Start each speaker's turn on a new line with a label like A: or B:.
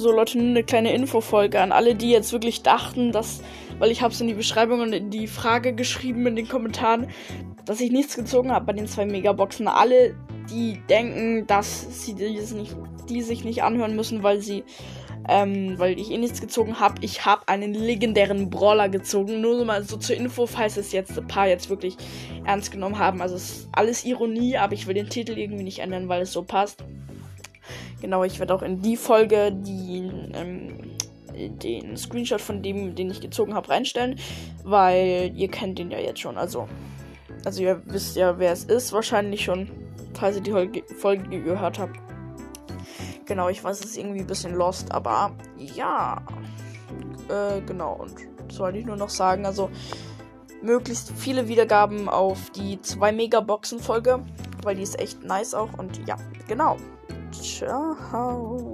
A: So Leute, nur eine kleine Infofolge an alle, die jetzt wirklich dachten, dass, weil ich habe es in die Beschreibung und in die Frage geschrieben in den Kommentaren, dass ich nichts gezogen habe bei den zwei Megaboxen. Alle, die denken, dass sie dieses nicht, die sich nicht anhören müssen, weil sie ähm, weil ich eh nichts gezogen habe. Ich habe einen legendären Brawler gezogen. Nur so mal so zur Info, falls es jetzt ein paar jetzt wirklich ernst genommen haben. Also es ist alles Ironie, aber ich will den Titel irgendwie nicht ändern, weil es so passt. Genau, ich werde auch in die Folge die, ähm, den Screenshot von dem, den ich gezogen habe, reinstellen, weil ihr kennt den ja jetzt schon. Also, also ihr wisst ja, wer es ist, wahrscheinlich schon, falls ihr die Folge gehört habt. Genau, ich weiß, es ist irgendwie ein bisschen lost, aber ja. Äh, genau, und das wollte ich nur noch sagen. Also, möglichst viele Wiedergaben auf die 2 Megaboxen-Folge, weil die ist echt nice auch. Und ja, genau. Ciao.